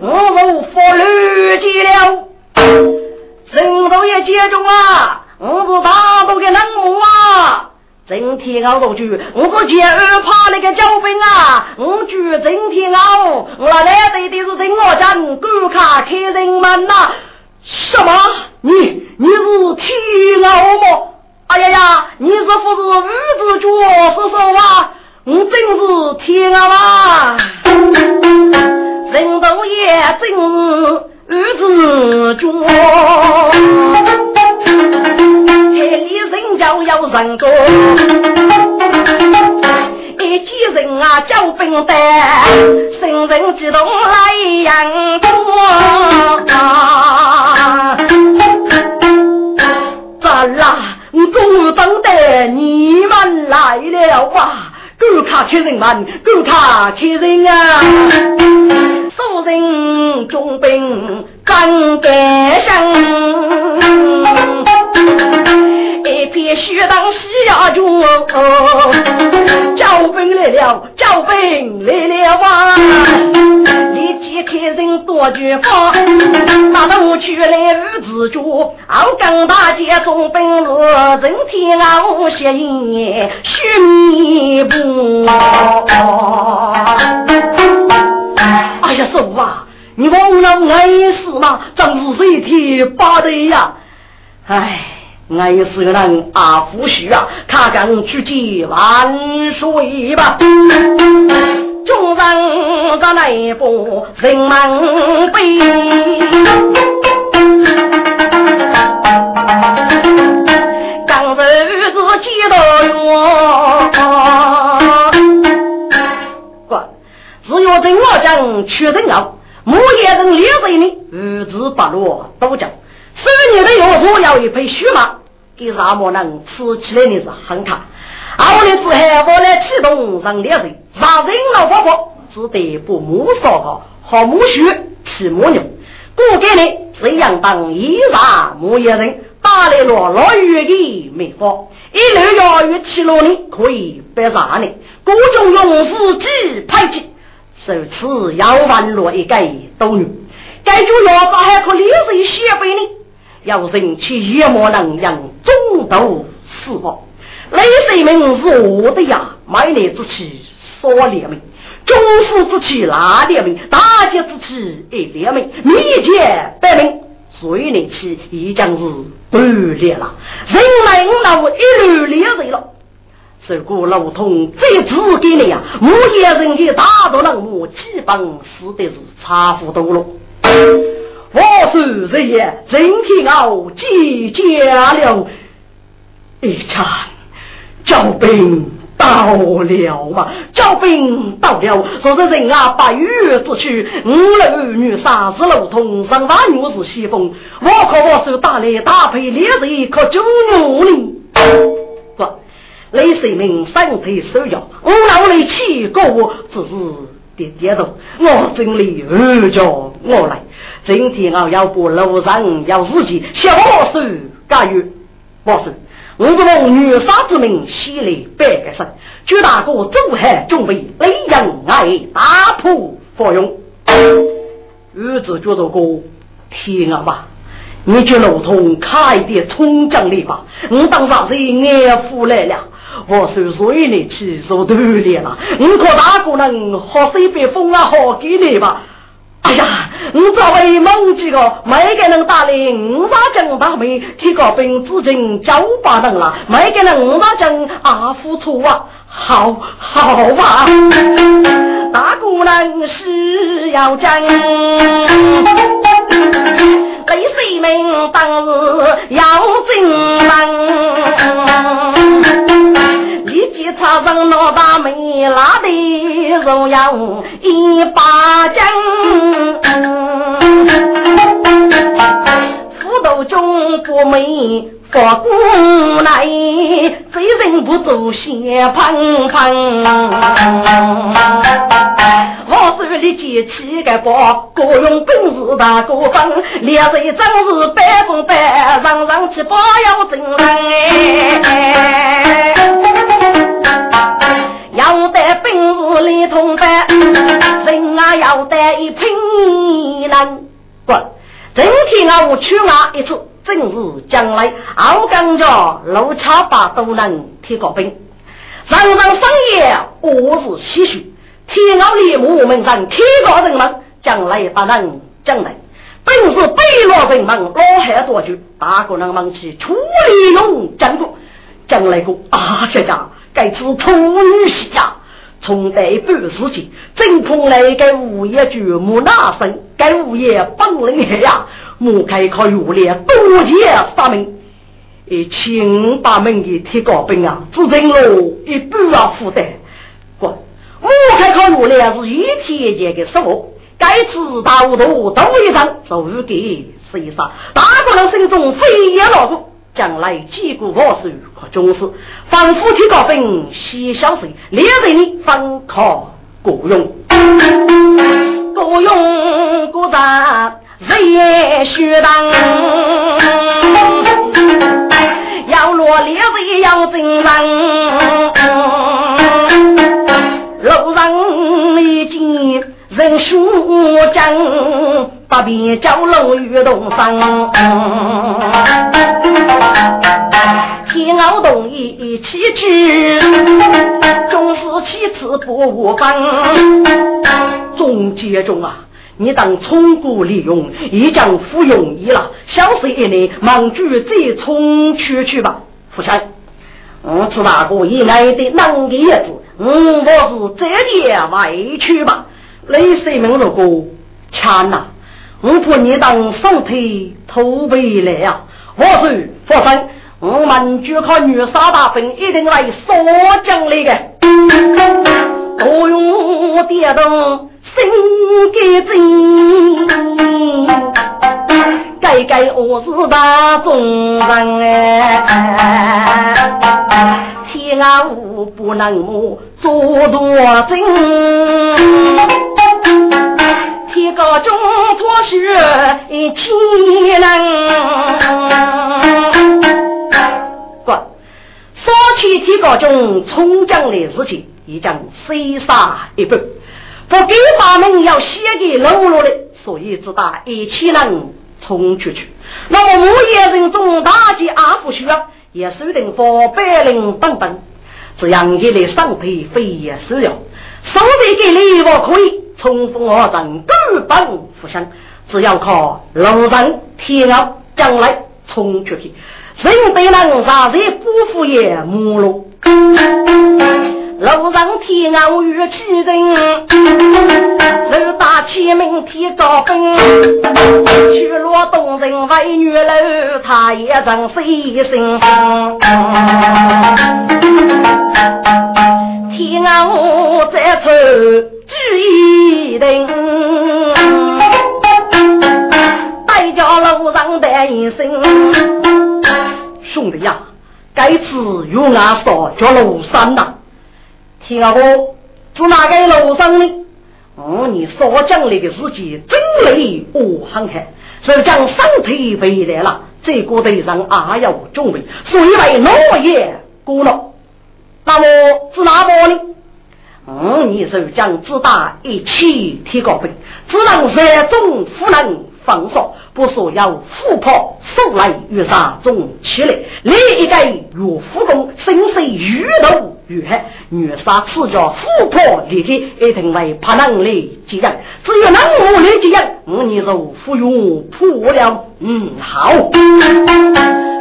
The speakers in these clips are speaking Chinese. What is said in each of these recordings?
我如佛乱接了。陈少爷接中啊，我是大都的人物啊。整天熬到去，我是接二怕那个交兵啊。我住整天熬，我那来的的是陈我家顾卡开人门呐。什么？你你是天熬吗？哎呀呀，你是不是五子脚是说啊？我真是天啊！人都也真是子脚，海里人家要人多，一见人啊叫兵单，生人激动来扬多。咋啦？我终于等待你们来了啊！狗卡客人们，狗卡客人啊！苏人中兵干干生，一片血当西呀军，招兵来了，招兵来了啊！立即开人多举方，那都去来无自主，熬更大街中兵路，人天熬血烟，须弥补。哎呀，师傅啊，你忘了爱死吗？真是谁天发的呀！哎，爱死个人啊，夫婿啊，他敢去接万岁吧？众人在内部人满悲，刚日子几多只要在我将确认了，木叶人六岁呢，五子八落都讲。十年的月初要一匹血马，给沙漠人吃起来的是很卡。二年之后，我来启动上两岁，让人老婆婆只得不木烧烤，好木须骑木牛。过给你这样当一杀木叶人，打来了老远的美方，一路要与七六年可以白杀你，各种勇士几派去。受此要万落一改都女，该就要把还可历史写给你，要人去夜莫能让中毒死亡。雷水名是我的呀，买来之气杀烈命，中士之气拉烈命，大吉之气一烈命，密劫百命，以内气已将是断裂了，人们那一路烈水了。这个老通最直给你呀！木叶人的大多人我基本死的是差不多了。我说人也今天熬几家了，一场交兵到了嘛？招兵到了，说是人啊，八月之去，五儿女三十老通，上大女是西风。我可我手打来搭配烈日，可救我呢？雷水明身体手脚，我老来气过，只是点点头，我真里二叫我来。今天我要把路上要自己小手干预，我说我是奉女杀之命，西来百个生，朱大哥走海准备雷阳爱打破佛用，儿子觉得个天啊吧！你去路通开点冲将来吧，我当上是安福来了。我是随你去做锻炼了，我可大个人好水别风啊，好给你吧。哎呀，我作为猛几个，每个人打来五把奖大妹，提高兵资金九百人了，每个人五把奖啊付出啊，好好吧。大姑娘是要争，李世民当日要争门，插上老大妹，拉的荣耀一把奖。府都中不美。法姑来，贼人不走先碰碰。我手里捡起个包，各用本事大哥分，两人真是百分百，上上去包要真人哎。里同班，人啊要得一拼能。不，今天啊我去啊一次。正是将来熬干着六七八都能贴个兵，上上商业我是唏嘘，天老立木门上开个人们，将来不能将来，本是北落人们老汉多久，大个人忙起处理用将过，将来个啊这家该是土女婿呀，从代半世纪，正碰来个物业巨木那生，该物业本领黑呀。莫开靠有脸多结发明，一千把门的铁高兵啊，只剩了一半啊负担。不，莫开靠有脸是一天间的失误，该次大无头都一张，就给谁杀？大个人心中飞也老虎，将来几个我手可重视，仿佛铁高兵写小水，猎人呢方可够用，够用够赞。日夜学当，要落烈日要精神。路上一见人数增，不便叫楼遇动身。天熬东一起去，终是其次不分。中间中啊！你当充古利用，已将服用意了。小事一年，忙住再冲出去吧。父亲，我是大哥也来的啷个样子？嗯，我是这点委屈吧。雷世民如果强呐，我怕你当上腿偷背来呀。我说父亲，我们就靠女杀大兵，一定来杀将来的。我用电动。心该真，该该我是大众人哎，天下无不能做多真，天高中做学一千人。不，说起天高中冲将的事情，已经飞沙一半。不给把门要写给喽啰的，所以只打一千人冲出去。那么木叶人中大吉阿福需要，也收定佛百人等等，这样给你上腿非也是要。收费给你我可以冲锋而战，根本不行。只要靠路人天奥将来冲出去，人被人杀谁不服也没落。楼上天安玉气人，楼大千名天高分，去落东人为女楼，他也曾一声。天安我再出举一人，带叫楼上的一声，兄弟呀，该次有俺少叫楼上呐。听我，住哪个楼上呢？哦，你所讲那个事情真雷我很看，是将身体回来了，这个队上还要准备，所以为诺言过了。那么是哪个呢？嗯，你是将自打一起提高分，只能三种不能放手，不说要虎跑手来越杀中起来，另一个越虎公，身水越头。女孩，女杀此叫富婆离开，一定为怕能力几人，只有能力几人，我你就富有破了。嗯，好。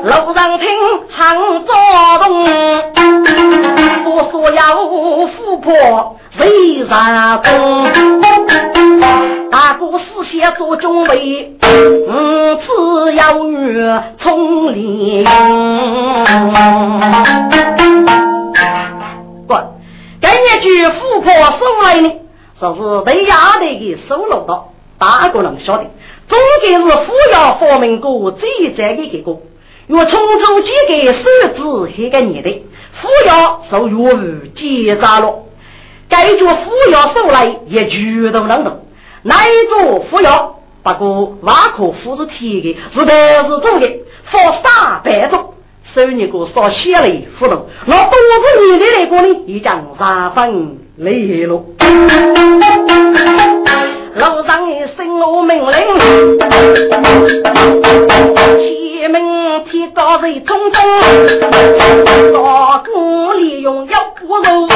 路上听行作动，我说要富婆为啥公？大哥事先做准备，嗯，只要女从里。今日句富婆收来呢，说是对衙内的收入到，大个人晓得，中间是富要发明过最早的一个，若从中几个手指黑个年代，扶摇受岳父结扎了，该句富要收来也举都能动，那一座扶摇？不过瓦可夫是铁的，是的是重的，放三百种。收你个少血泪糊涂，那都是你的那个呢？已将三分泪了。楼上一声我命令，前门铁高人冲锋，大哥利用要不肉，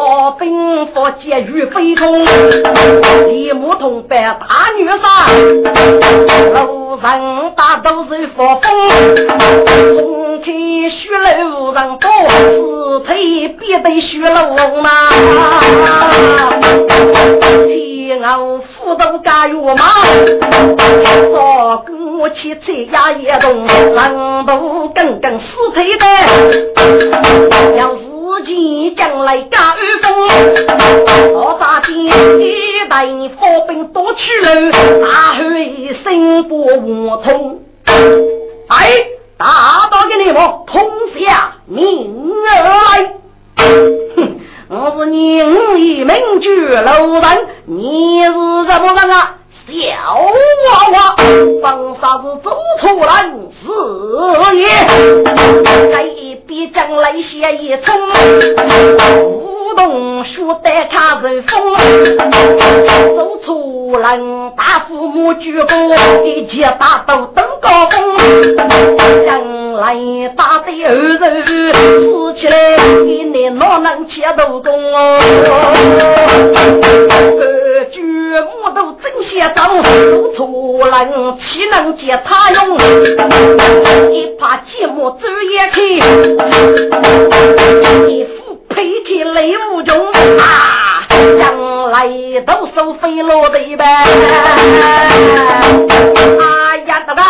发兵发箭如飞空，李木通扮大女杀，楼上大都是发疯，开血路上多，四腿必得血楼嘛。天后斧头加月马，早过去菜呀也动，人都跟跟死腿的。要自己将来加雨风，我咋见一代火兵多去了，大喊一声不无痛。哎，大你们通下命来。哼。我是你五一名绝路人，你是什么人啊？小娃娃，放啥子走错人是也？在一边将来写一程，动书带卡人风，走错人大父母鞠躬，一切大都登高峰，将来大的儿子死起来，你哪能切头功哦？举木头真些走错人岂能借他用？一怕寂寞走也去，一副配去泪无穷啊！将来都收费落的呗。哎呀，大哥，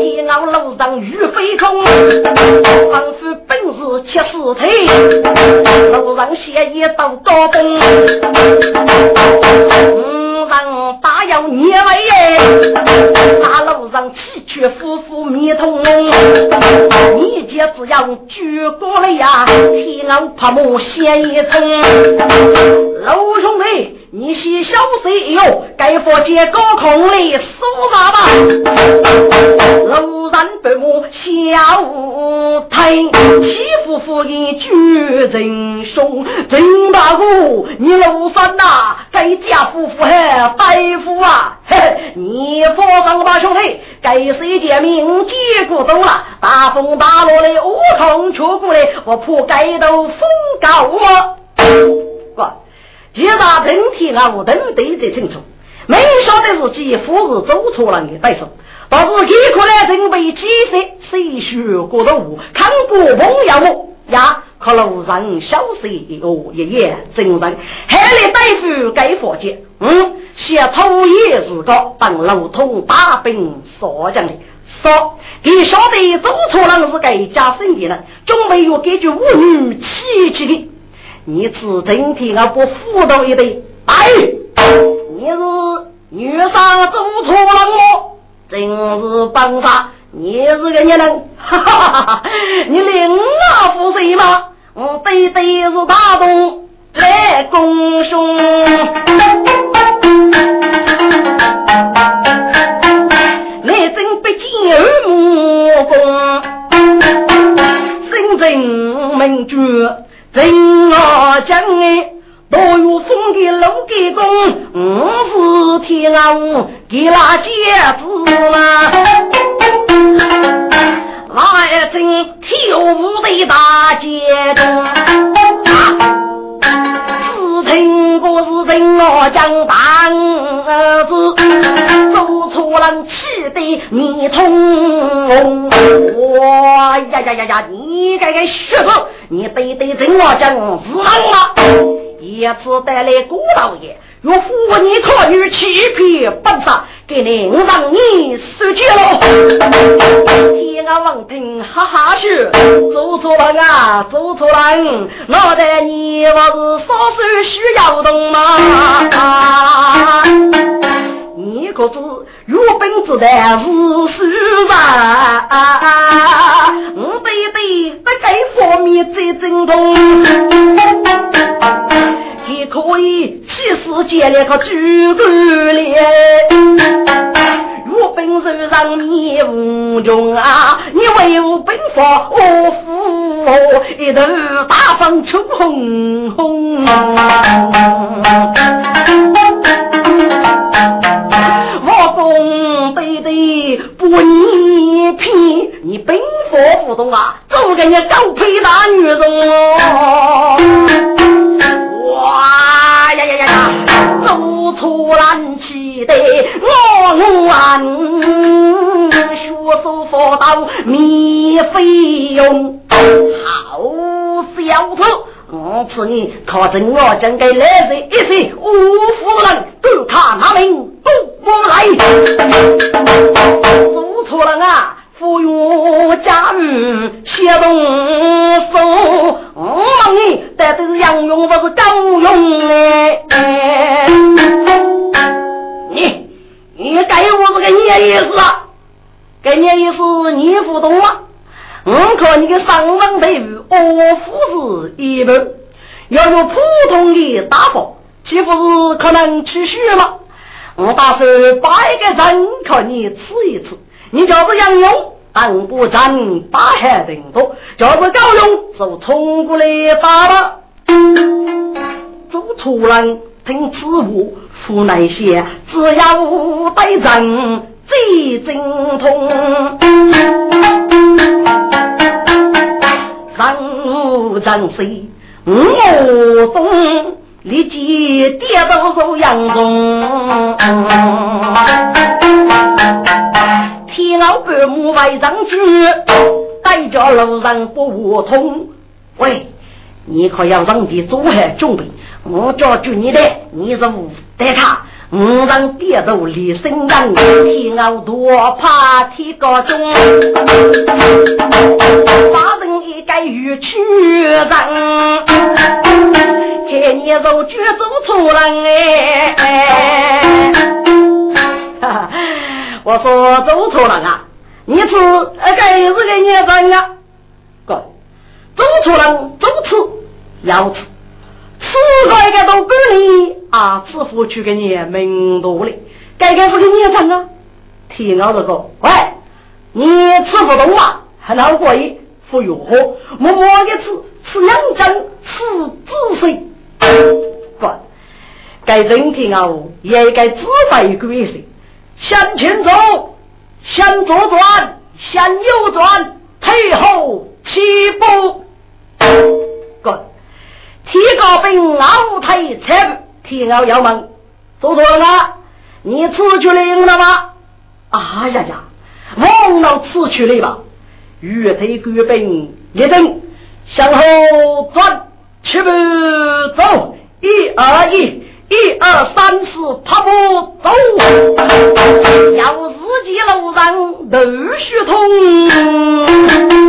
一熬路上雨飞空，仿佛本是七四腿，路上写一到高峰。上大要年尾耶，大路上崎岖夫妇迷通，你姐只要举过来呀，天老怕木先一层，老兄弟。你些小水哟，该佛接高空的苏爸爸，楼上白母下午台，欺负夫的举真凶，真大哥，你楼上呐，该家夫妇大夫啊，嘿，你佛上吧兄弟，该谁见命结果走了，大风大浪的乌空出过来，我破盖头风高啊，过。其他整体啊，我都对得清楚。没晓得自己夫是走错了的对手，但是给可能准备几岁，谁学过的舞，看过朋友呀？可路上小事哦，爷爷真人，还来大夫该佛节，嗯，写初一日个当路通大兵所讲的，说你晓得走错了是该家生的人，准备要给句妇女气气的。你只整天啊不糊涂一堆，哎，你是女杀走错了我，真是笨杀，你是个人，哈哈哈哈！你领我服谁吗？我对对是大东，来攻兄，来真不见二目光，深圳名绝真我将。多有风的楼给公，五是天啊给那戒指啊，来真跳舞的大街中，只听过是人我讲大儿子，走出了气的迷通，哇呀呀呀呀！你这个学生，你得得人我讲是人吗？一次带来古老爷，若妇你可女欺骗本杀，给你让你受戒了。天啊，王听哈哈笑，走错了啊，走错了，我在你我是少手需要动吗？你可知如本之难是虚啊，我对对不该方面最正统。你可以起世间那个举官脸，我本是让你无穷啊！你为我奔发，我负一头大风冲轰轰。我你骗，你奔发不懂啊，做个你狗配大女人哇呀呀呀呀！走出蓝旗的我愿学手佛道免费用，好小子！我赐你靠着我将给来人一些五夫人，都看哪名都不来，走错了？啊！富裕家人协动手，我问你，到底是洋用不是高用哎？你你给我这个念意思啊？给念意思你不懂吗？我看你个上门队伍，我夫是一般，要有普通的打法，岂不是可能去学吗？我打算摆个阵，看你吃一吃。你就是杨勇，当不战把海顶多；就是高勇，就冲过来打了。走出来听此话，湖南些只要带人最精通。上午正睡，我懂，立即跌倒受杨中。天老半母外上去，带着路上不互通。喂，你可要上去做好准备。我叫住你的，你是无得他。五人跌倒离身人，天老多怕天高中。把人一个玉去人，看你如举走出来哎。哈哈。我说走错了啊！你是呃该是个年份啊？哥，走错了，走错要吃，吃个一个都够你啊！吃付去给你名多嘞，该该是个年份啊！听我这个，喂，你吃不动啊？很好过瘾，不用喝，默默的吃，吃两针，吃止水。哥，该整天啊，也该自发一个意思。向前走，向左转，向右转，退后七步。哥，提高兵后退七步，提奥要问，做错了，你出去领了吗？啊呀呀，忘了此去了吧？越退官兵立正，向后转七步走，一二一。一二三四，跑步走，要自己路上头须通，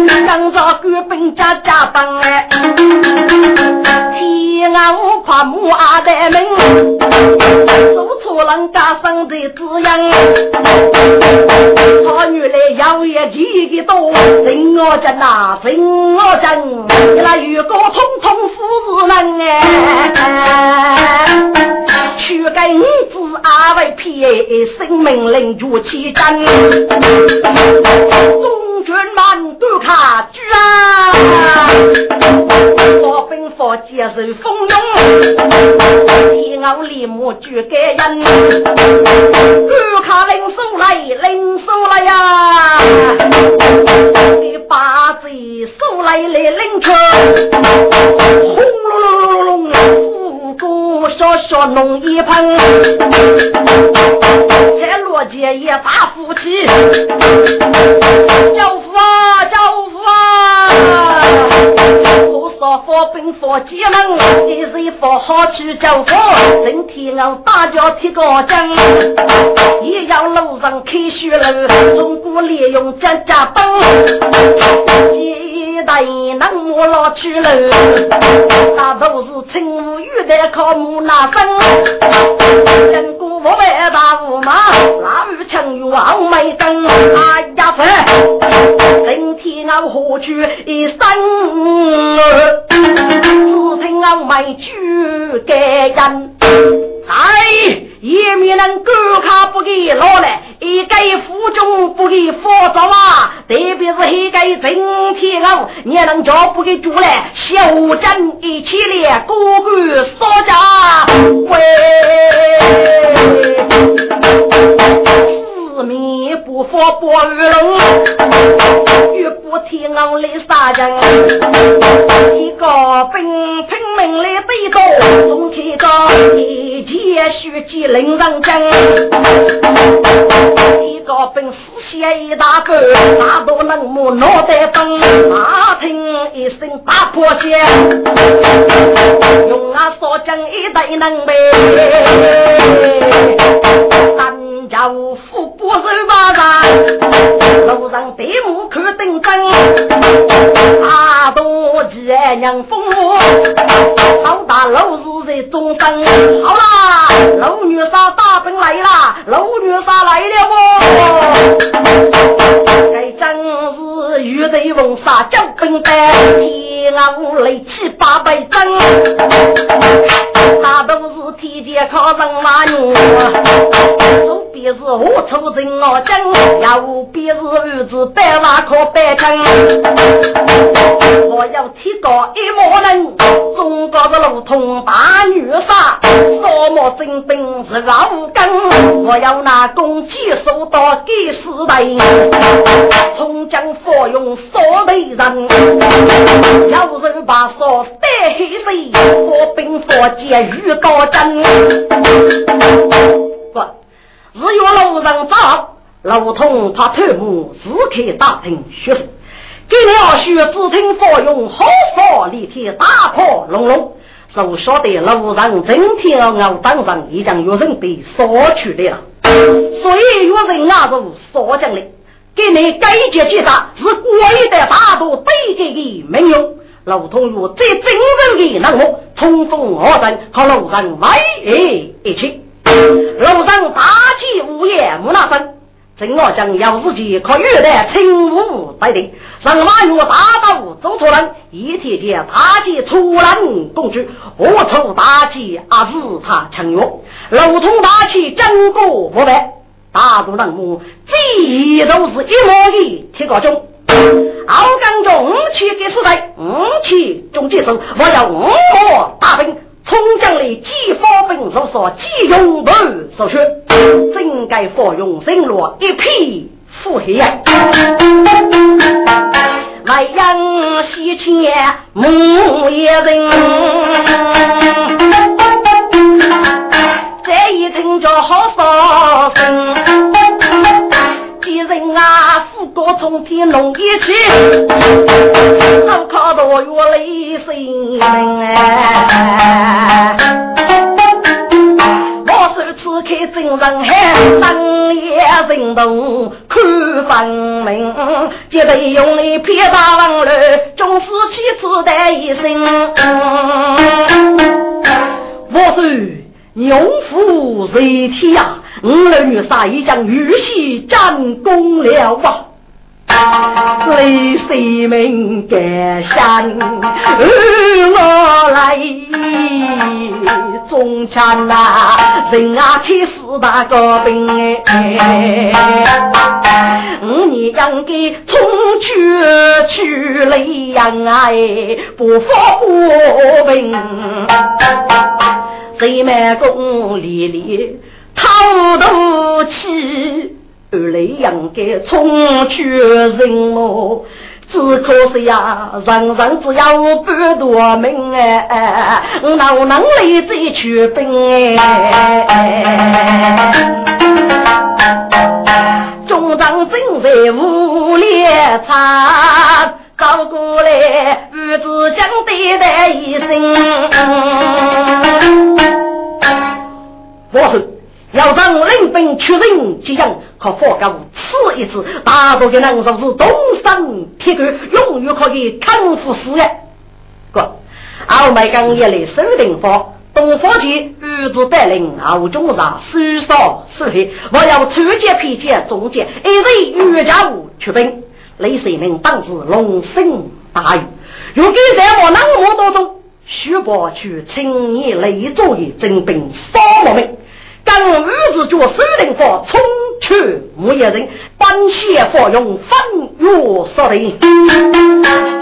跟着官兵家家帮哎，天安无跨木阿的门，走错人家生的滋养，草原来养也几多，人我真呐，人我真，那雨果通通富人哎，去给五子阿为皮，生命令如其真，中军满都卡住啊，法接受风涌，天傲立木举给人，卡领手来，领手来呀。你把子手来来领车，轰隆隆隆隆，虎姑小小弄一盆，在罗街也打夫妻，教父啊教父啊！说佛兵佛技能，一日佛好去教佛，身体我大脚踢个针，也要路上开学楼，中国利用家家本，一代能摸老去了，那都是清无语的靠木那生，我们大雾马，那雨强又傲眉灯，哎呀飞，身体我何去一生。只听我买酒给人，哎，也没能够卡不给老来，一个府中不给佛着啊，特别是今天哦，你能叫不给住来，小镇一起来，个个少家喂。四面不发不雨龙，越过天昂来杀人，一个兵拼命来对着，中天高一剑血迹令人惊，一个兵死血一大个，大都能摸脑袋崩，马听一声大破血，用啊所将一代能背。家务富不收马上，路上对目看灯灯，阿多吉娘风，好大老是在中山。好啦，老女杀大兵来啦，老女杀来了哦。该真是玉贼风杀交兵的，天啊无雷七八百针，那都是天界靠人马牛。必是我出征我征，要必是儿子百万可百斤。我要提高一模人，中国的路通大女杀，沙漠征兵是老根。我要拿弓箭手到给四代，冲将佛用扫雷人，要人把扫带黑水，佛兵佛剑遇高真。不日月路上走，路通怕头目只可打听学识。给了学只听佛用好说立天大破隆隆，就晓得路上整天熬当上已将有人被索取的了。所以有人拿着所讲的，给你改革结杀是国的大度对给的名用。路通有最真正的人物，冲锋而战和路上万一一起。路上大吉无言木那声，正我将要自己可遇的轻武待定，让马月大刀走错人，一天天大吉出人公主，何愁大吉啊是他强约，路通大气真过不败，大都人物这都是一模的铁高中。敖刚中去给时代，五去中结束，我要五魔大兵。冲将里几方兵所说，几勇不所学，真该服用神罗一匹富黑呀！来阳西迁木叶人，这一听着好伤心。几人啊，我从天龙一起，好靠到月雷声哎。我手此刻真人海，深夜人动看分明，绝对用你撇大王路，终是气自带一身。我手。牛夫谁天呀？五儿女杀已将玉玺战功了吧？泪水明感香，我来中枪啊，人啊开四大高兵。哎，五年应该冲去去雷阳哎，不负国兵，谁满宫里里滔肚气。二来应该冲去人么？只可惜呀，人人只有半多命哎，哪能来再去兵哎？中长正在五列场，走过来，儿子将对待一声，我是。要让领兵出人吉祥，可佛告此一次，大多的人说是东山铁骨，永远可以康复事业。哥，奥麦刚一来守定方，东方旗儿子带领奥中上收少收黑，我要出节皮节中间一人岳家武出兵，雷神明当时龙生大雨，如今在我南漠当中，徐伯去青年雷作业征兵扫我们。当五子脚守灵佛，冲去无一人，半血佛用分月杀人，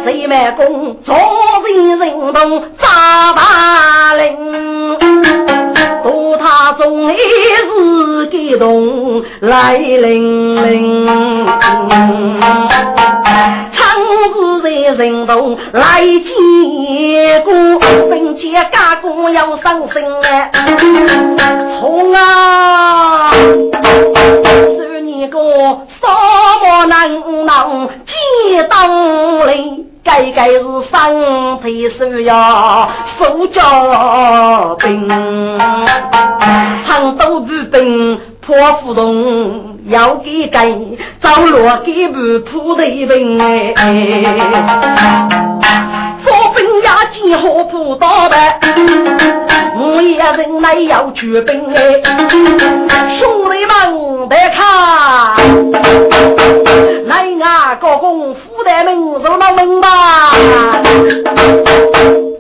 谁满功坐人人动扎大令，多他中一时激动来临临，长子在人动来见过，分解家公要伤心哎，从啊，是你个什么能能接当哩？该该是身体手呀，手脚冰，杭州不冰破胡同，要给盖，走路给不铺的冰哎。火兵呀，几何不到的，我一人来要举兵哎，兄弟们得看，来啊，高公府的门入了门吧。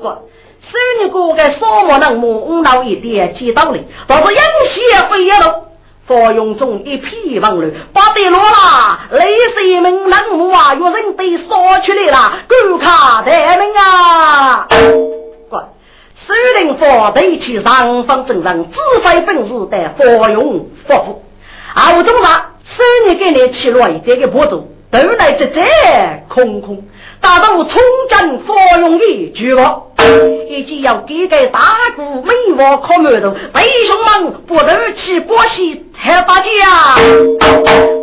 不，十年过个扫墓人墓，老一点几道理，倒是阴邪非也喽。佛用中一匹王乱，八得落啦！雷神门人物啊，有人被杀出来了，赶卡得命啊！乖，守灵佛得去上方正人，自费本事得佛用佛福。二中上，守你给你起来这个步骤，都来这这空空。打到我冲阵佛用的举报，以及要给给大姑美娃烤馒头，弟兄们不得去过西太大家。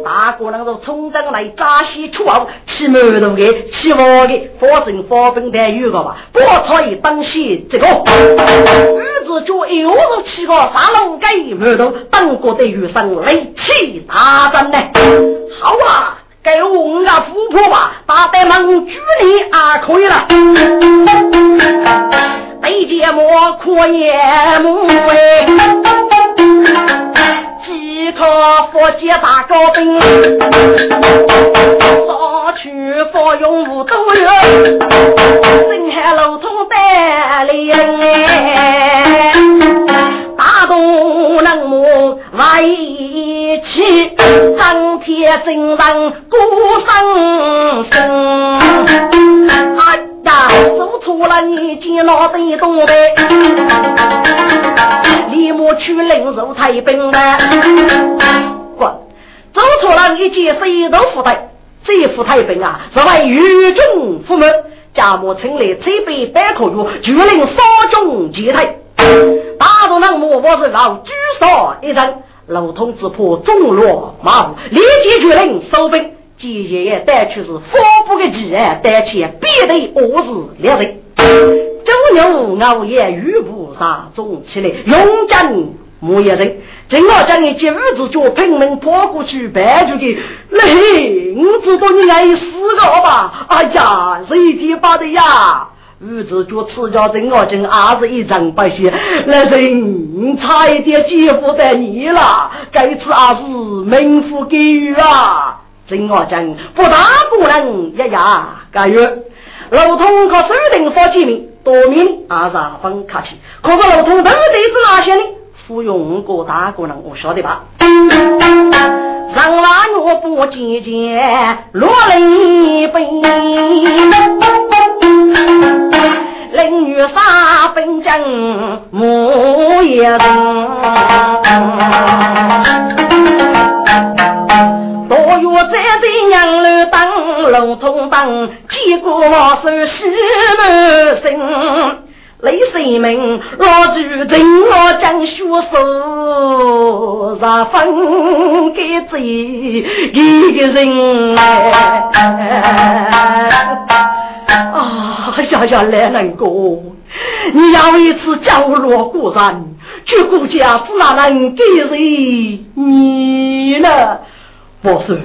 大姑那个冲阵来扎西出后，吃馒头的，吃饭的，保证发本待遇个吧。不错一东西这个，儿子就又是七个杀龙盖馒头，当国的余生雷气大战呢。好啊！给我个富婆吧，大得门举你啊，可以了。对节目可也木哎，即可佛接大高兵，杀去佛用无都有，震撼路通带领，天真人鼓声声，哎呀，走错了你见老的东北，立马去领入太平了。滚，走错了你见谁都负担，这副太平啊，是为狱中父母，家母请来这杯百口药，就令少中击退。大众人莫我是老举手一人。老通之破中落马虎，立即决定收兵。季爷爷带去是发布的急案，带去必得我是猎人。周牛熬夜雨布上中起来，勇将木一人。正要将你接儿子就拼命跑过去搬出去。嘞，我知道你爱死了吧？哎呀，谁提拔的呀？儿子就持家真我真儿子一张白血，那人差一点姐夫在你了，该次儿子名副给予啊！真我讲不大可能一呀干月。老通靠手定发几名，多名阿啥分客气。可是老通到底是哪些呢？服用过大姑娘，我晓得吧？上万我不节节落泪悲，淋雨洒本正木叶人。多月在在娘楼当老通当，结果我手西门生。雷神明，老主人我将血手，让分给这一个人啊！呀呀，来人哥，你要一次降落孤山，这国家是哪能给谁你呢？不是。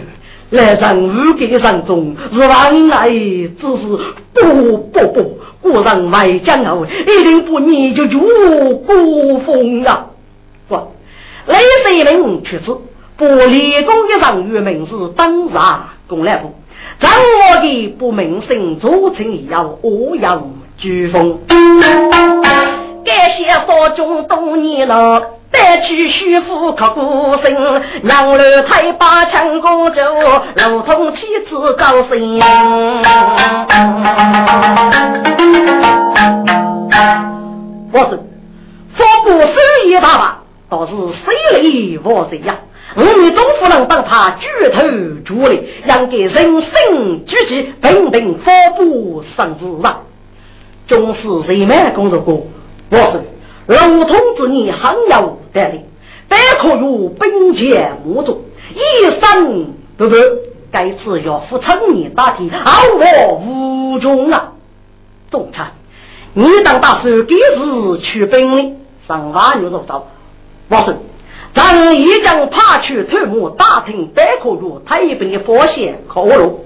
来人五给上中是万来，只是不不不，古人外江后，一定不你就入孤风啊！不，雷神人去世，不立功的上月名是当杀公来部，掌握的不名声，做成要我要飓风，感谢所中多年了。带去徐福刻孤身，娘儿太把强公主，如同妻子高升。我是佛不生意爸爸，倒是谁来我谁呀？我们总不能帮他举头主力，让给人生举起，平平发布上之上。总是谁没工作过？我是。老通之年很有得力，但可有本钱无足，一生不不，该次要付成年大体，毫无无中啊！总裁，你当大师给是去本领，上万牛肉刀，我说，咱一将派去头目打听白可有他一边的发现可路，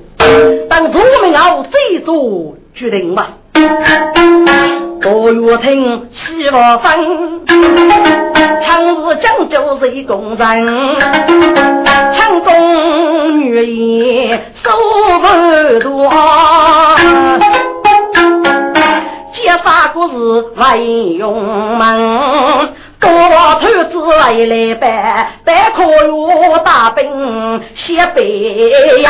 当聪明后再做决定吧。多月听西瓦分，常是讲究是工人，成功女也收不多，结发故事万用门，多头子来来办，百可有大兵写白羊。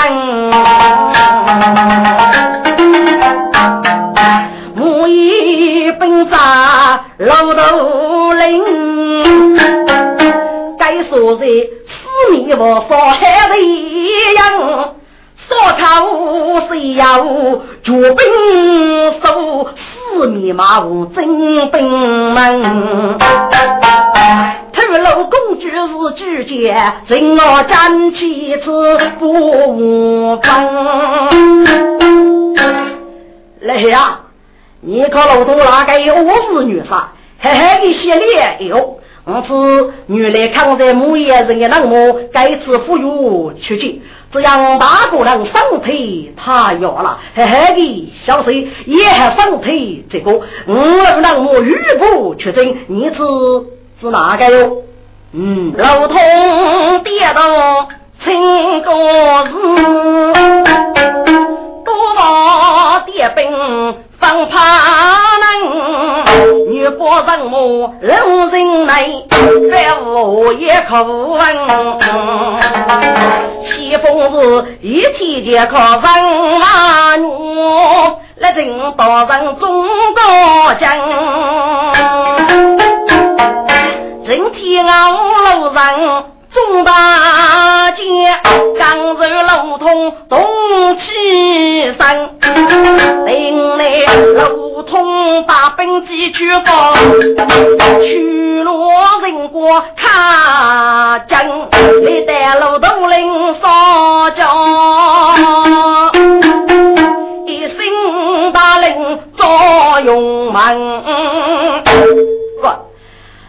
木一本扎老头林，该说在四面佛烧海的一样，烧烤谁要脚兵手，四面马虎真兵门。头老公就是举剑，人我战旗子不分。来呀！你可老多哪个我是女杀，嘿嘿的洗脸哟！我是原来看在木叶人的冷漠，该次富裕出去，这样大个人身体太弱了，嘿嘿的小水也还身体这个，我冷漠语不确诊，你是是哪个哟？嗯，老通跌倒成个事，多把跌兵。生怕能女波人母老人来，再无一口问。西风是一天就靠人马女，来人到人中高江，人天熬路人。中大街，刚柔路通东起山，领来路通把兵机去放，去罗人过看江，历代路东领少将，一声大令作用猛，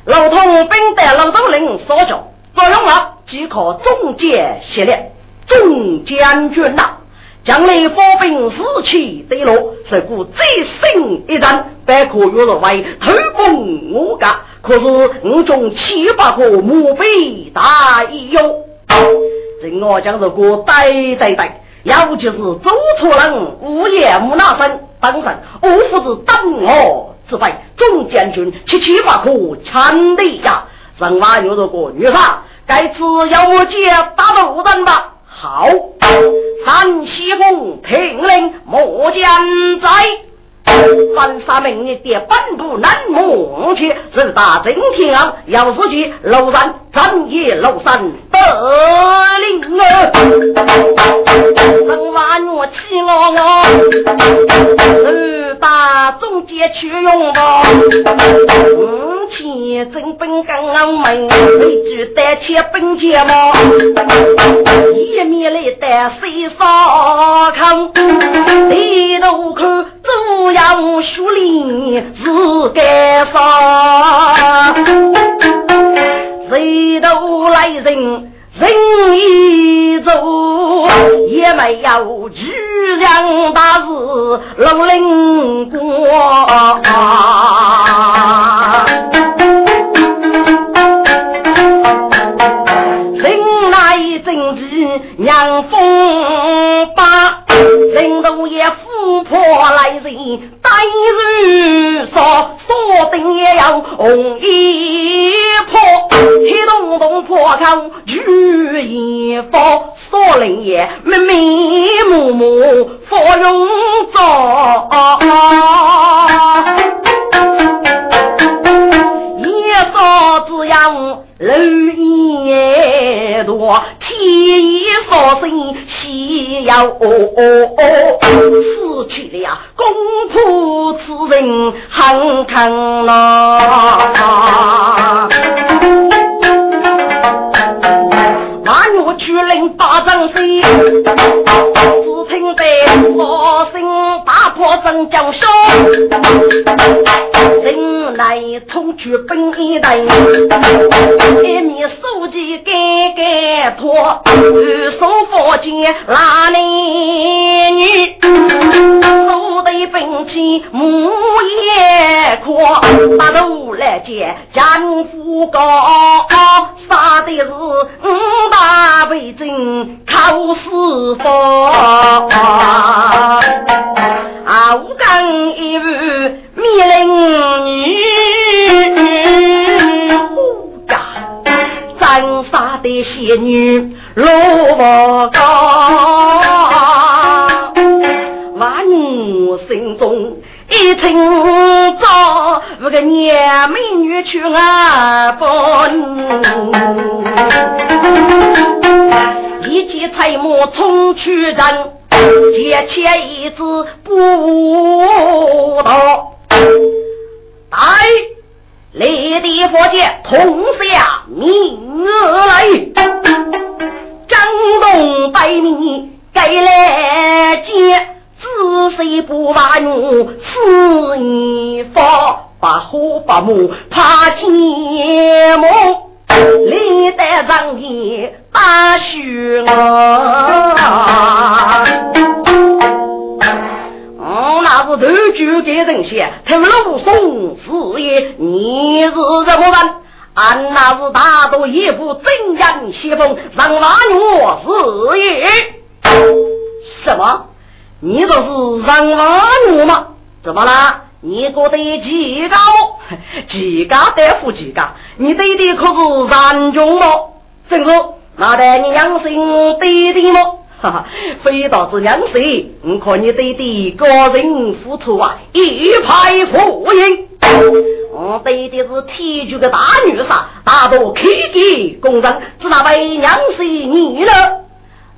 路通兵带路东领少将。作用了，即可中间系列，众将军呐，将来发兵士气得落，是故最胜一战，百可约入为偷攻我家。可是我中七八个墓碑大义哟，人我讲这个对对对，尤其是周楚人午夜木那声，当然我父子等我之辈，众将军七七八可强敌呀！人马有这个女杀，该次要我接打路人吧。好，三西风听令，莫将在。凡杀明日的本部难忘记，日大正天昂，要自己庐山战夜庐山得令啊！万我气我我，日大总结去用吧。五千真本刚刚门，未知带起本钱么？一面来带水烧炕，低头看。中杨树林是该啥？谁都来人人一走，也没有巨人大事龙灵过。一，面书记改改脱，二手佛剑拉去啊奔，一骑彩马冲去战，接前一子不到。来，立地佛界同下命来，张东百米该来见，仔细不把怒，此一发把火把木怕寂寞，历代让你大虚啊！那是头举给人写，头路送事业，你是什么人？俺那是大都一副真阳西风，让万我事业。什么？你这是让万我吗？怎么了？你过得几高？几高得负几高？你对的可是三中吗？正是，那得你娘心对的吗？哈哈，非道之两岁，我看你对的个人付出啊，一派富英。我对的是体局的大女杀，大多开给公正，只那为两岁你了。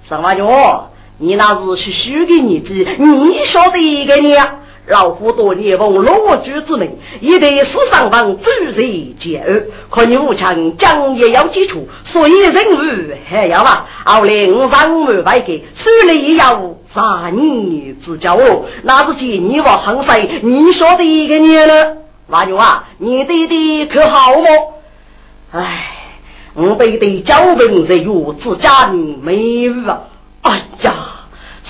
什么叫？你那是虚虚的日子，你晓得一个你啊？老虎多年奉罗举之命，一代是上方主人接二，可你武强将也要基础，所以人物还要嘛。后来我上门拜给，手里要杀你之交哦，那是见你我横塞，你说的一个年了。娃女啊，你弟弟可好么？唉，我弟弟交兵日月之家没啊，哎呀！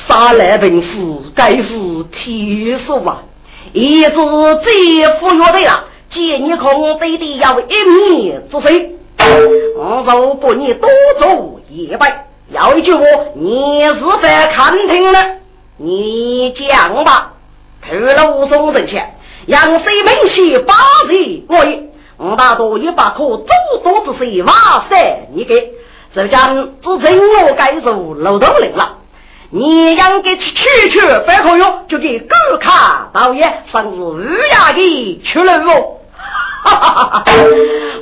杀来本事，该是天数啊！一直最服药的了，见你空飞的要一面之水，我若不你多做一百，要一句话，你是在看听呢？你讲吧。去了武松人前，杨水明喜八日我也，我大多一百颗诸多之水，哇塞，你给，这将只真我该入楼头领了。你应该去取取白可用，就给狗卡导演上是乌鸦的去了哦。哈哈哈！哈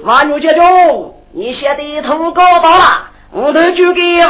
王牛姐中，你写的图高到了，我都就给外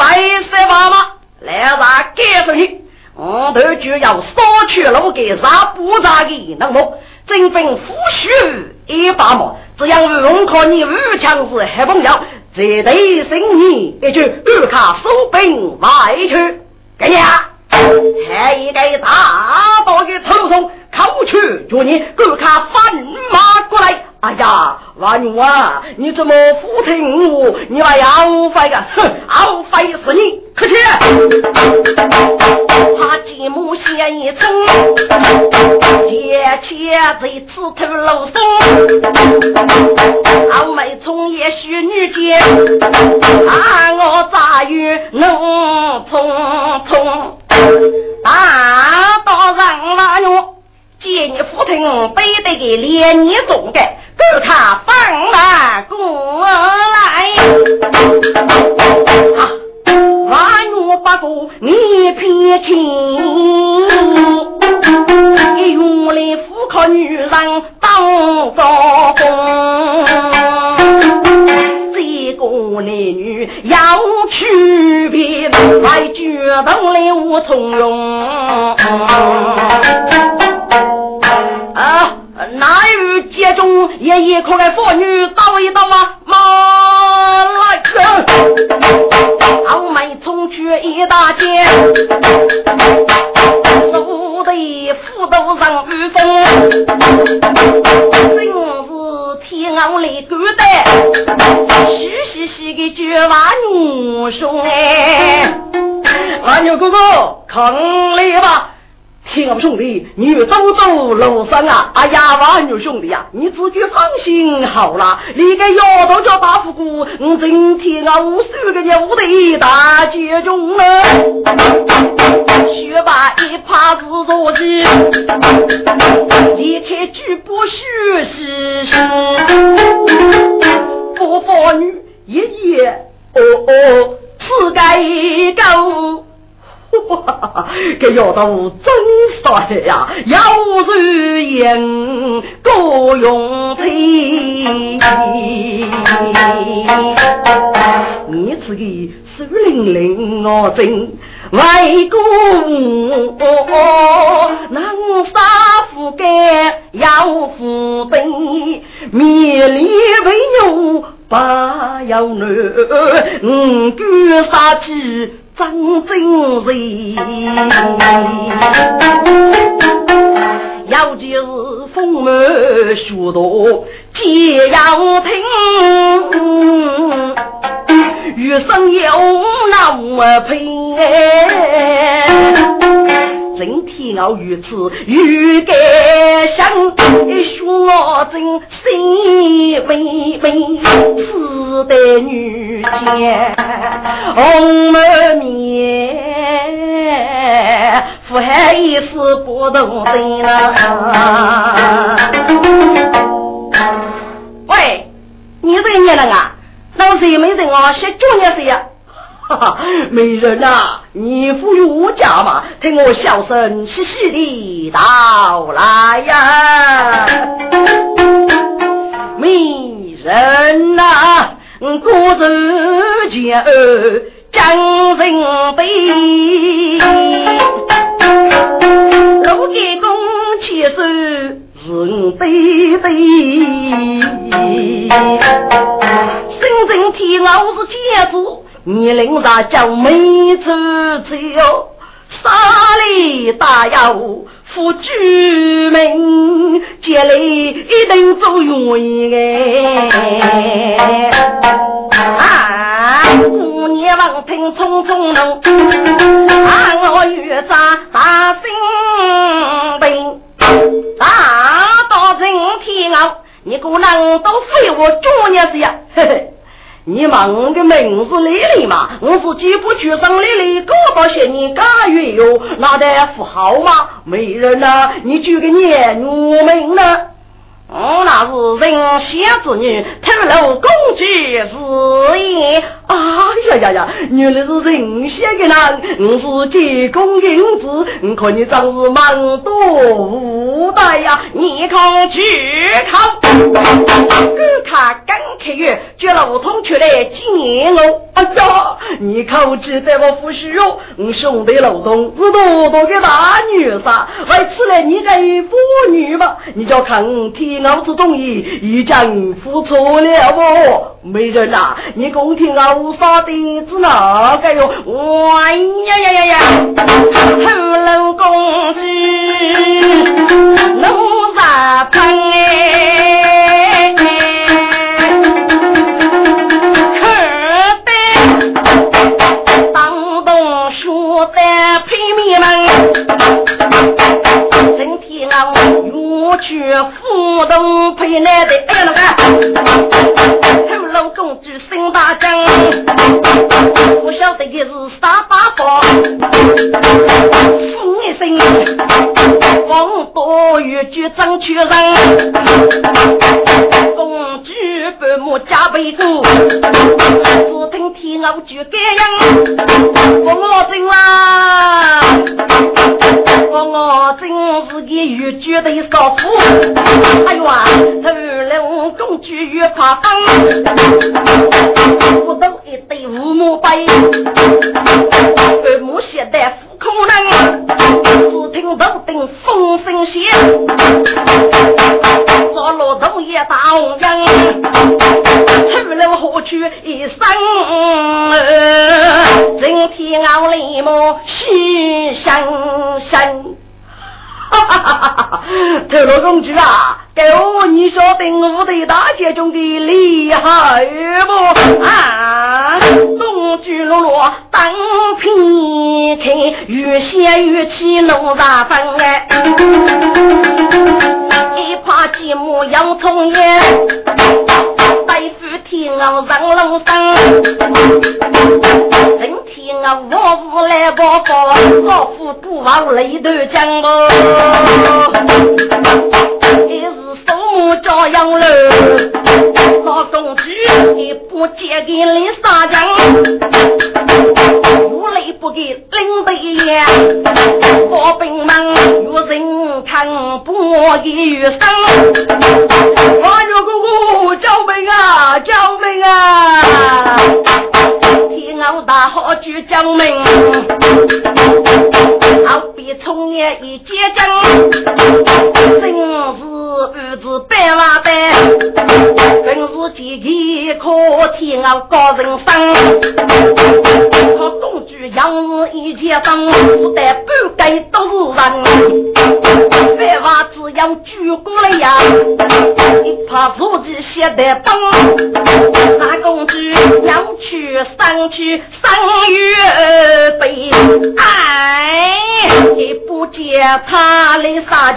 三娃嘛，来让给上去。我头就要扫去路给啥不咋的，那么真本夫婿一把毛，只要用靠你武强是黑朋友，绝对生你一句二卡收兵外去，给你啊！还一个大刀的头上扣去，叫你二卡翻马过来。哎呀，王牛啊，你怎么不听我？你还要飞个？哼，要飞是你，快去！他继母先一冲，姐姐在此头露松。俺妹从也许女杰，看我咋与能冲冲？大道上王牛。见你父亲背得个连年重的，都看放马过来。啊，万怒不过你偏听，用来富靠女人当高风。这个男女有区别，还觉得来无从容。中也一可爱妇女倒一倒啊？马来人，傲慢冲去一大街，手得斧头上雨风，真是天昂来狗蛋，嘻嘻嘻的绝娃女兄哎，阿牛哥哥，扛来吧。天啊，兄弟，你走走路上啊！哎呀，万牛兄弟呀，你自己放心好了。你个丫头叫大富姑，我今天啊无数个牛的大街中啊，学霸一耙子坐起，离开举不许是是，不发女爷爷哦哦，此该够。这丫头真帅呀，要如烟各用气。你这个苏玲玲我真外公，能杀富干要富贵，面里为牛把要男，五句杀气。张真人，要就是丰满许多，皆要听。余生有那我陪。真天傲如此，欲盖想，说真心微微，此代女杰，红满面，腹海一丝不动心了。喂，你这个年龄啊，老师没人啊，写九年谁呀。哈哈，美人呐，你赋予我家嘛，听我笑声细细的到来呀！美人呐，孤舟前将人背，路见公牵手人对对，深圳天老是天子。你领着叫妹子走，杀里大摇夫居民，接来一定做员哎。啊，姑娘王听匆匆弄，啊我越扎大心病，大到今天啊，你姑娘都非我中年子呀，嘿嘿。你问的名字丽丽嘛？我是几不去生丽丽，多少些年干月哟？那得富豪吗？美人呐，你举个念我名呢？我那是人仙之女，透露公主是也。哎呀呀呀，原来是人仙的人，我是济公英子，我看你真是蛮多无代呀！你看去看，我看刚开月，觉得梧桐出来见我。哎呀，你可记得我夫婿哟？我兄弟老东是多多的大女婿，还吃了你的妇女吧，你就看天。老子同意，已经付出了我。美人呐，你公听我啥的是哪个哟？哇呀呀呀呀！后楼公主怒杀喷哎，可得当东说的配面们，今天我。我去福东陪奶的，哎呀那个，老公主升大将，不晓得的是啥把法，风一声，风多雨就张去人，公主半母加倍多，只听天后就这样，风老真啊，风老真是个越剧的少妇。哎呦啊！头龙公主越怕风，不都一对五母背，二母携带虎口人，只听楼顶风声响，着罗头也大红人，头龙何去一生？今天我立马许生生。哈哈哈哈哈！头罗公主啊，给我你晓得我的大姐中的厉害不？啊，公主落落当片开，越陷越气怒杀分哎！一怕寂寞要重演，大夫天我上楼上，人天啊我是来报复，老夫不往泪头讲哦。一是父母照养了，老公举你不借给你啥人，无泪不给领的言，我兵们有人看不给余生，我有个我救命啊救命啊！天老大好举救命，好比从业一结真，真是。百万百，本是几个可天啊高人生，可公主养儿一件当，不得半该都是人。百万只要举过来呀，一怕自己写得崩。那公主要去上去三月背，哎，也不见他的杀人。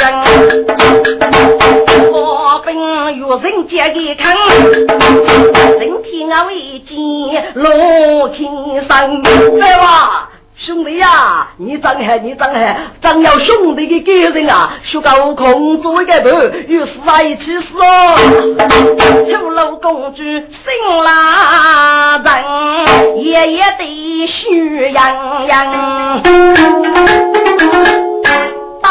我本有人家的看，人天啊为见罗天生。来哇，兄弟呀，你长还你长还，长要兄弟的个人啊，学个空做一个伴，与死啊一起死哦。丑陋公主心拉人，夜夜的虚洋洋。拜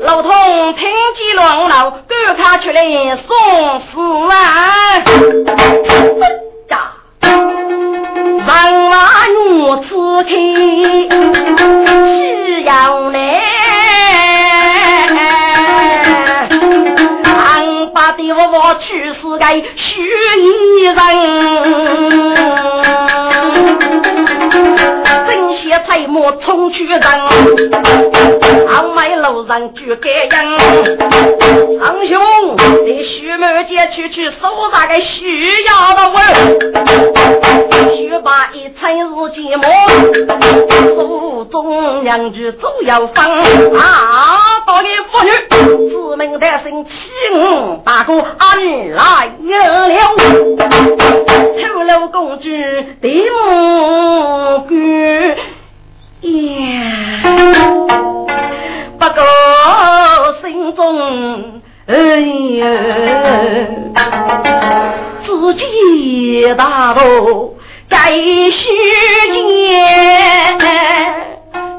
老童听见乱闹，赶快出来送死啊！呀，万万女子开需要来，俺把的我我去是个虚一人。才莫冲去人，昂买路上就该样。长兄，你徐某姐去去收那个需要的味，须把一餐日寂寞，手中两句总要放啊。的妇女，自命的姓秦大哥俺来了，头楼公主的母官呀，不过心中哎呀，自己大步该虚间。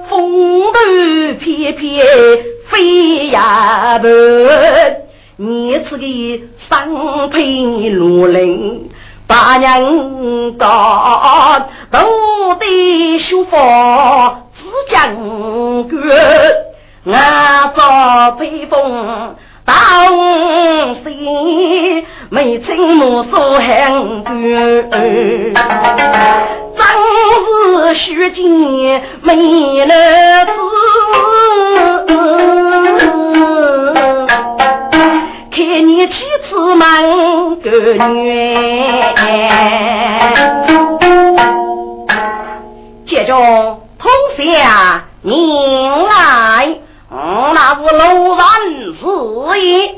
风度翩翩飞呀奔，你此个三配罗林，大人家都得舒服自将军，俺做披风当西，没亲母所恨君。真是虚见美男子，妻子满个月，接着通下名来，那是楼然是也。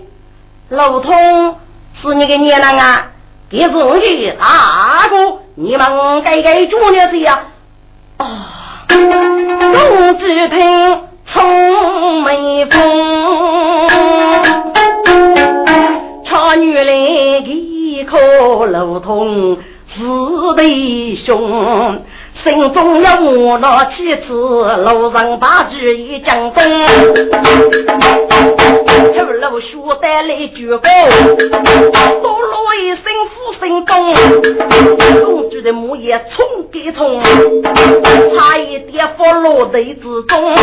楼通是你个娘郎啊，也是你大哥。你们该该做的是呀，啊，公子听从眉峰，女人一颗路通是弟兄。心中有我那妻子，路上把句一讲风，头路学得来举高，多了一声呼声中，公主的母也冲给冲，差一点 fall 落地之中，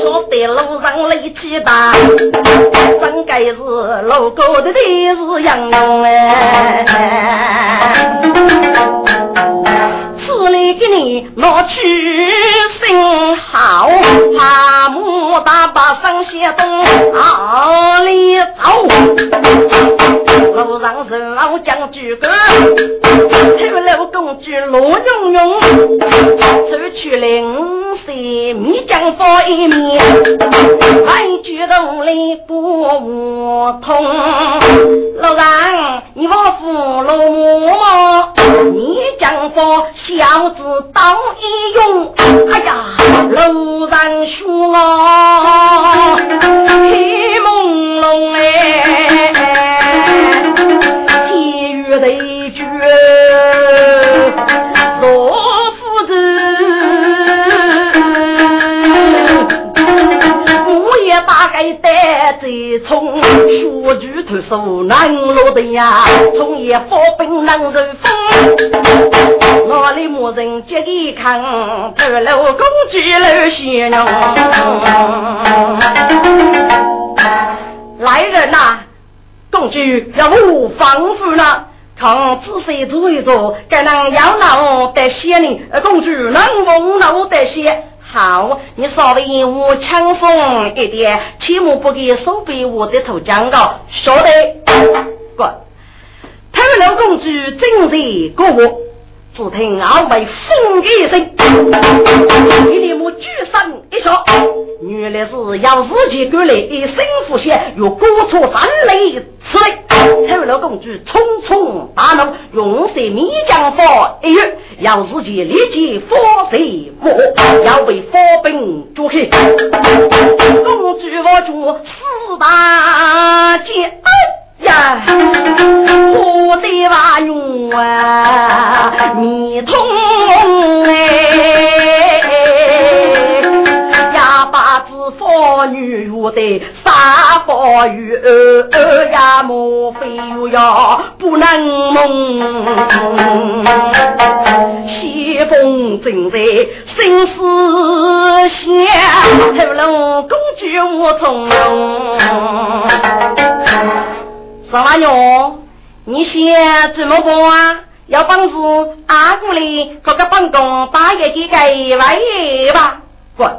说得路上力气大，真该是路高的地是杨勇哎。给你拿去信号，怕牡大把上些东哪里走？路上是老将军歌，头楼公主罗永永，走去临水米浆放一面，来举头里不通。路上你我扶罗子。当一用，哎呀，楼上说啊，黑朦胧哎，天雨雷绝，若夫子，我也大概带着从说句脱手难落的呀，从也发兵难受风。人接一看，头楼公主楼仙娘。来人呐，公主要我防护呢，看仔细做一做，该能要闹得些呢？公主能不闹得些？好，你稍微我轻松一点，切莫不给手背我的头讲个，晓得？滚！头楼公主正在过我。只听二位风一声，一连木举声一说，原来是要自己过来一身负血，又过错三雷此类。头老公主匆匆大怒，用色米浆法一跃，要自己立即发射魔，要被火兵捉去。公主我主四大剑。呀，我的娃女啊，你痛哎，呀把子妇女我的杀佛语呀，莫非又要不能梦？西风正在心思想，头龙公主我从容。三娃娘，你先怎么办啊？要帮助阿姑哩，各个帮工把一给给外吧。滚！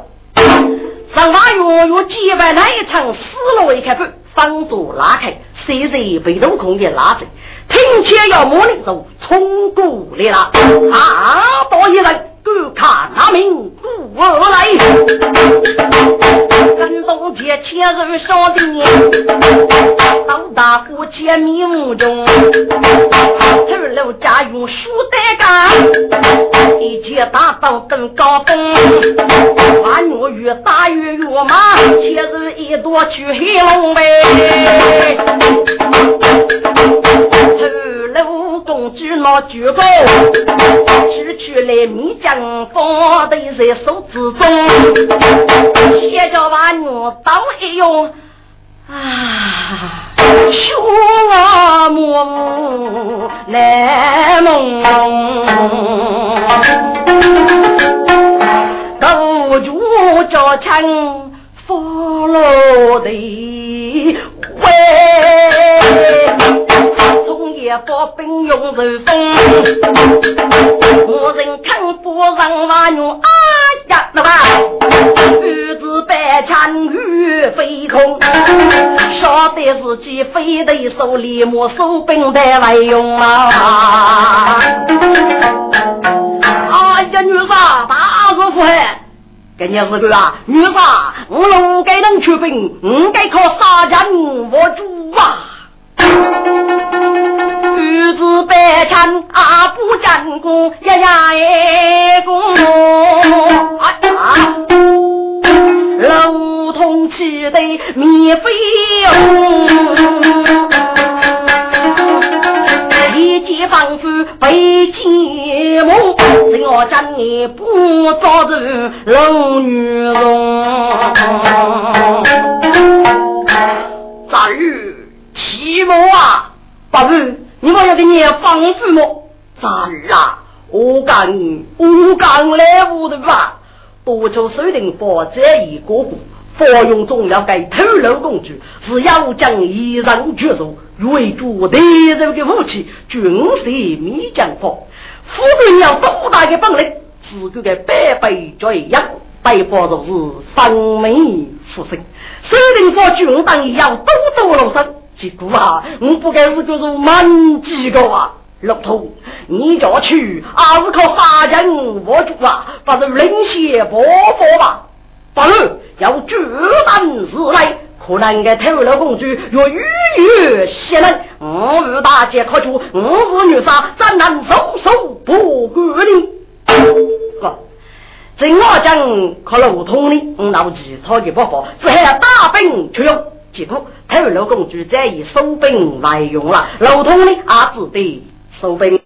上马月有几万那一场死了一开半，方主拉开，谁谁被动空的拉着，听见要摸的就冲过来了。啊！多一人，观看那名故而来，跟动五姐千人上殿，到大户前面目中，头楼家用书带杆，一节大道更高峰，花女越大越越马，千人一朵去黑龙呗，头楼公主那举高，取去来米江风的在手之中，写着把女刀一用。啊，雪幕难蒙，斗主叫成佛罗的喂。从夜把兵用如风，我人看不上瓦牛啊呀那吧，女子百枪雨飞空，晓得自己非得手里莫手兵的来用啊！哎呀，女子大师傅嘿，今年是个啊，女子我龙该能出兵，我该靠杀人我主啊！女子百战啊不战功，呀呀哎功。啊啊！老同志的一费丈夫被奸母，只要将你不招惹老女人。咋日起谋啊？不是。你我要给你放父母，咋啦？我讲我讲来我的吧，多求手令佛这一个股，佛用中要给偷漏工具，是要将一人绝手，为主敌人的武器，军事密将法。夫人要多大的本领，自个的百倍这样，百法就是分明复生。手令佛军当要多多落身。结果啊，我不该是个如满几个啊！老头，你叫去，还是靠杀人握住啊？把这领血不佛吧？不，要决断日来，可能该偷了公主，若逾越血人，我与大姐可出，我是女杀，怎能收手不管你？不，正我讲，可老头呢，我老几他的不法，只还要大兵出用。结果，太尉老公就再以收兵为用了，老通呢，阿只得收兵。